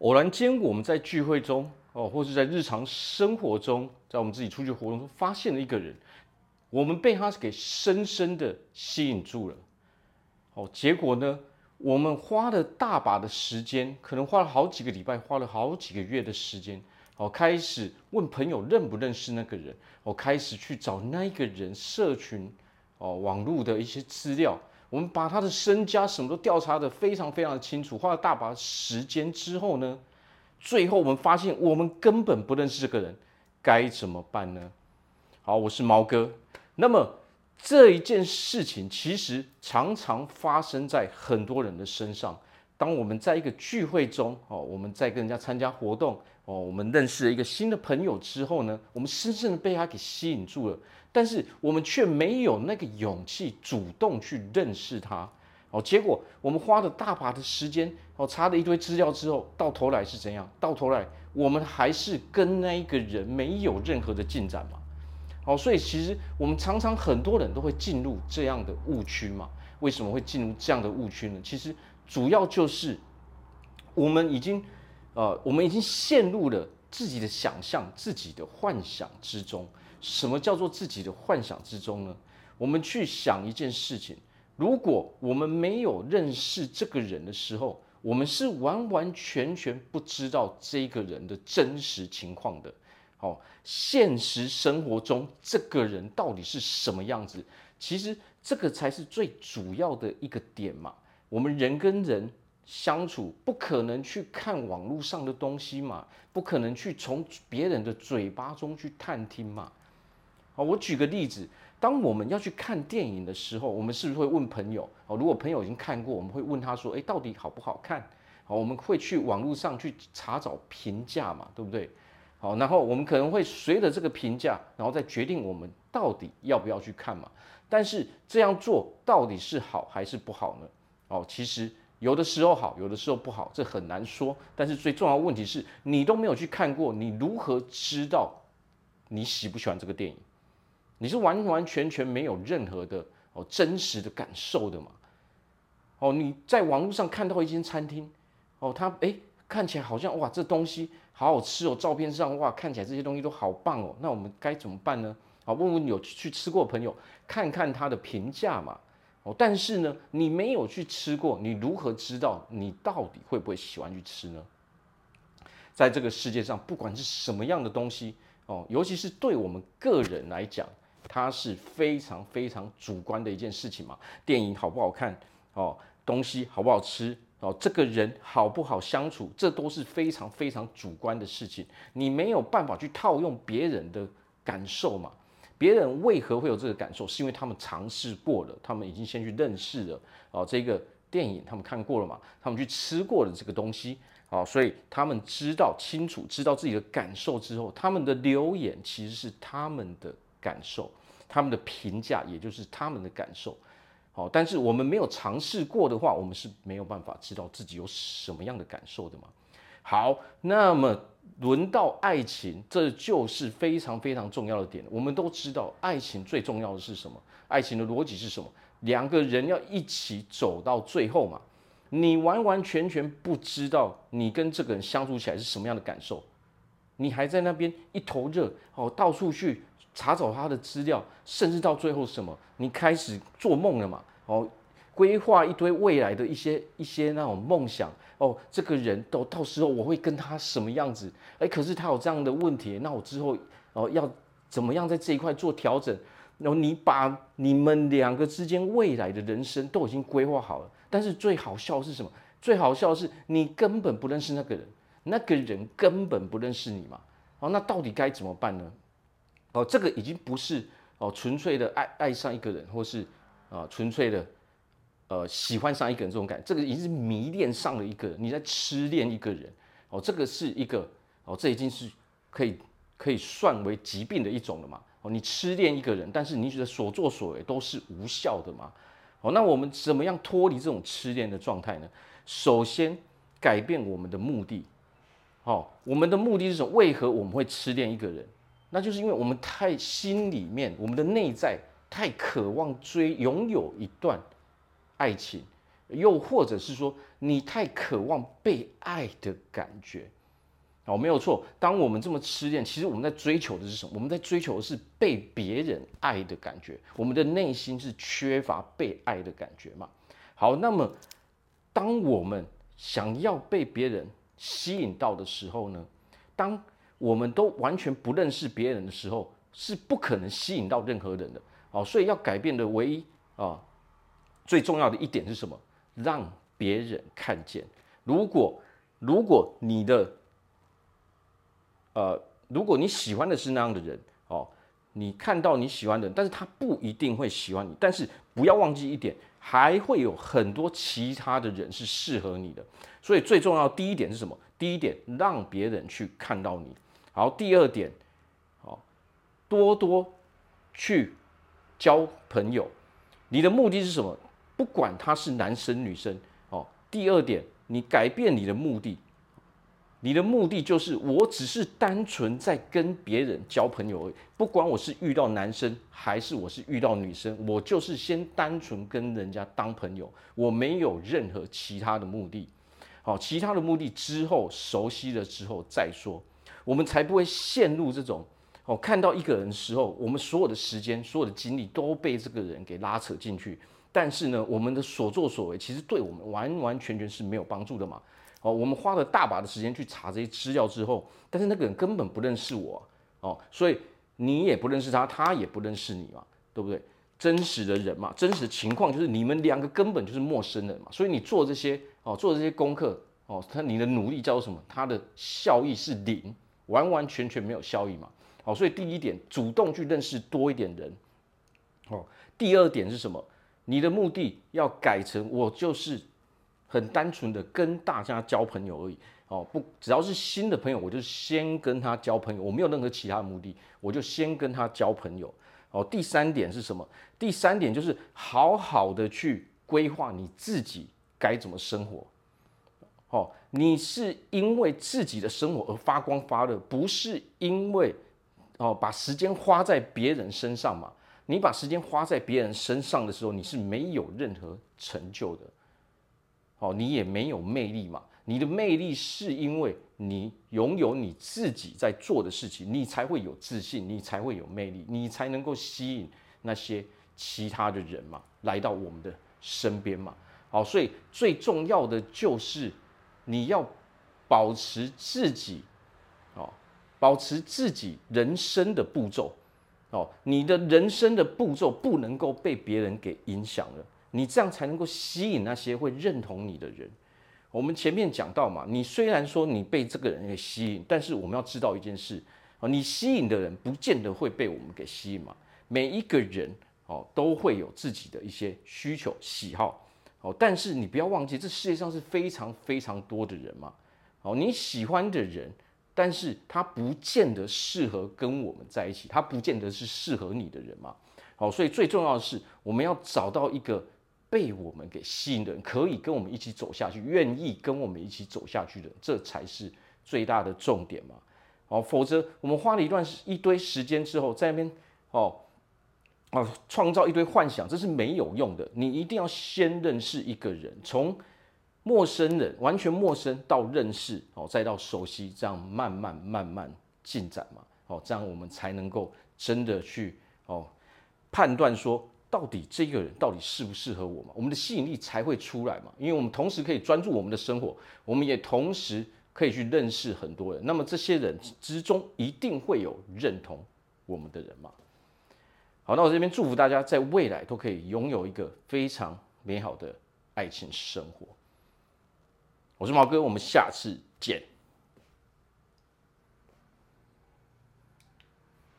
偶然间，我们在聚会中哦，或是在日常生活中，在我们自己出去活动中，发现了一个人，我们被他给深深的吸引住了。哦，结果呢，我们花了大把的时间，可能花了好几个礼拜，花了好几个月的时间，哦，开始问朋友认不认识那个人，哦，开始去找那个人社群，哦，网络的一些资料。我们把他的身家什么都调查得非常非常的清楚，花了大把时间之后呢，最后我们发现我们根本不认识这个人，该怎么办呢？好，我是毛哥。那么这一件事情其实常常发生在很多人的身上。当我们在一个聚会中，哦，我们在跟人家参加活动，哦，我们认识了一个新的朋友之后呢，我们深深的被他给吸引住了。但是我们却没有那个勇气主动去认识他，哦，结果我们花了大把的时间，哦，查了一堆资料之后，到头来是怎样？到头来我们还是跟那一个人没有任何的进展嘛，哦，所以其实我们常常很多人都会进入这样的误区嘛。为什么会进入这样的误区呢？其实主要就是我们已经，呃，我们已经陷入了自己的想象、自己的幻想之中。什么叫做自己的幻想之中呢？我们去想一件事情，如果我们没有认识这个人的时候，我们是完完全全不知道这个人的真实情况的。哦，现实生活中这个人到底是什么样子？其实这个才是最主要的一个点嘛。我们人跟人相处，不可能去看网络上的东西嘛，不可能去从别人的嘴巴中去探听嘛。好，我举个例子，当我们要去看电影的时候，我们是不是会问朋友？哦，如果朋友已经看过，我们会问他说：“诶，到底好不好看？”好，我们会去网络上去查找评价嘛，对不对？好，然后我们可能会随着这个评价，然后再决定我们到底要不要去看嘛。但是这样做到底是好还是不好呢？哦，其实有的时候好，有的时候不好，这很难说。但是最重要的问题是你都没有去看过，你如何知道你喜不喜欢这个电影？你是完完全全没有任何的哦真实的感受的嘛？哦，你在网络上看到一间餐厅，哦，它诶看起来好像哇这东西好好吃哦，照片上哇看起来这些东西都好棒哦，那我们该怎么办呢？好，问问有去吃过的朋友，看看他的评价嘛。哦，但是呢，你没有去吃过，你如何知道你到底会不会喜欢去吃呢？在这个世界上，不管是什么样的东西哦，尤其是对我们个人来讲。它是非常非常主观的一件事情嘛，电影好不好看哦，东西好不好吃哦，这个人好不好相处，这都是非常非常主观的事情，你没有办法去套用别人的感受嘛。别人为何会有这个感受？是因为他们尝试过了，他们已经先去认识了哦，这个电影他们看过了嘛，他们去吃过了这个东西哦，所以他们知道清楚，知道自己的感受之后，他们的留言其实是他们的。感受，他们的评价也就是他们的感受，好，但是我们没有尝试过的话，我们是没有办法知道自己有什么样的感受的嘛。好，那么轮到爱情，这就是非常非常重要的点。我们都知道，爱情最重要的是什么？爱情的逻辑是什么？两个人要一起走到最后嘛。你完完全全不知道你跟这个人相处起来是什么样的感受，你还在那边一头热哦，到处去。查找他的资料，甚至到最后什么，你开始做梦了嘛？哦，规划一堆未来的一些一些那种梦想哦，这个人到到时候我会跟他什么样子？哎，可是他有这样的问题，那我之后哦要怎么样在这一块做调整？然后你把你们两个之间未来的人生都已经规划好了，但是最好笑的是什么？最好笑的是你根本不认识那个人，那个人根本不认识你嘛？哦，那到底该怎么办呢？哦，这个已经不是哦纯粹的爱爱上一个人，或是啊纯粹的呃喜欢上一个人这种感，这个已经是迷恋上了一个人，你在痴恋一个人哦，这个是一个哦，这已经是可以可以算为疾病的一种了嘛。哦，你痴恋一个人，但是你觉得所作所为都是无效的嘛。哦，那我们怎么样脱离这种痴恋的状态呢？首先改变我们的目的。哦，我们的目的是什么？为何我们会痴恋一个人？那就是因为我们太心里面，我们的内在太渴望追拥有一段爱情，又或者是说你太渴望被爱的感觉。哦，没有错。当我们这么痴恋，其实我们在追求的是什么？我们在追求的是被别人爱的感觉。我们的内心是缺乏被爱的感觉嘛？好，那么当我们想要被别人吸引到的时候呢？当我们都完全不认识别人的时候，是不可能吸引到任何人的。哦，所以要改变的唯一啊，最重要的一点是什么？让别人看见。如果如果你的呃，如果你喜欢的是那样的人，哦，你看到你喜欢的人，但是他不一定会喜欢你。但是不要忘记一点，还会有很多其他的人是适合你的。所以最重要第一点是什么？第一点，让别人去看到你。好，第二点，好，多多去交朋友。你的目的是什么？不管他是男生女生，哦。第二点，你改变你的目的。你的目的就是，我只是单纯在跟别人交朋友而已。不管我是遇到男生还是我是遇到女生，我就是先单纯跟人家当朋友，我没有任何其他的目的。好，其他的目的之后熟悉了之后再说，我们才不会陷入这种哦，看到一个人的时候，我们所有的时间、所有的精力都被这个人给拉扯进去。但是呢，我们的所作所为其实对我们完完全全是没有帮助的嘛。哦，我们花了大把的时间去查这些资料之后，但是那个人根本不认识我哦，所以你也不认识他，他也不认识你嘛，对不对？真实的人嘛，真实的情况就是你们两个根本就是陌生人嘛，所以你做这些哦，做这些功课哦，他你的努力叫做什么？他的效益是零，完完全全没有效益嘛。哦，所以第一点，主动去认识多一点人。哦，第二点是什么？你的目的要改成我就是。很单纯的跟大家交朋友而已哦，不，只要是新的朋友，我就先跟他交朋友，我没有任何其他的目的，我就先跟他交朋友哦。第三点是什么？第三点就是好好的去规划你自己该怎么生活哦。你是因为自己的生活而发光发热，不是因为哦把时间花在别人身上嘛？你把时间花在别人身上的时候，你是没有任何成就的。哦，你也没有魅力嘛？你的魅力是因为你拥有你自己在做的事情，你才会有自信，你才会有魅力，你才能够吸引那些其他的人嘛，来到我们的身边嘛。好，所以最重要的就是你要保持自己，哦，保持自己人生的步骤，哦，你的人生的步骤不能够被别人给影响了。你这样才能够吸引那些会认同你的人。我们前面讲到嘛，你虽然说你被这个人给吸引，但是我们要知道一件事哦，你吸引的人不见得会被我们给吸引嘛。每一个人哦都会有自己的一些需求喜好哦，但是你不要忘记，这世界上是非常非常多的人嘛。哦，你喜欢的人，但是他不见得适合跟我们在一起，他不见得是适合你的人嘛。好，所以最重要的是我们要找到一个。被我们给吸引的人，可以跟我们一起走下去，愿意跟我们一起走下去的，这才是最大的重点嘛。哦，否则我们花了一段一堆时间之后，在那边哦哦创造一堆幻想，这是没有用的。你一定要先认识一个人，从陌生人完全陌生到认识哦，再到熟悉，这样慢慢慢慢进展嘛。哦，这样我们才能够真的去哦判断说。到底这个人到底适不适合我嘛？我们的吸引力才会出来嘛。因为我们同时可以专注我们的生活，我们也同时可以去认识很多人。那么这些人之中一定会有认同我们的人嘛。好，那我这边祝福大家在未来都可以拥有一个非常美好的爱情生活。我是毛哥，我们下次见。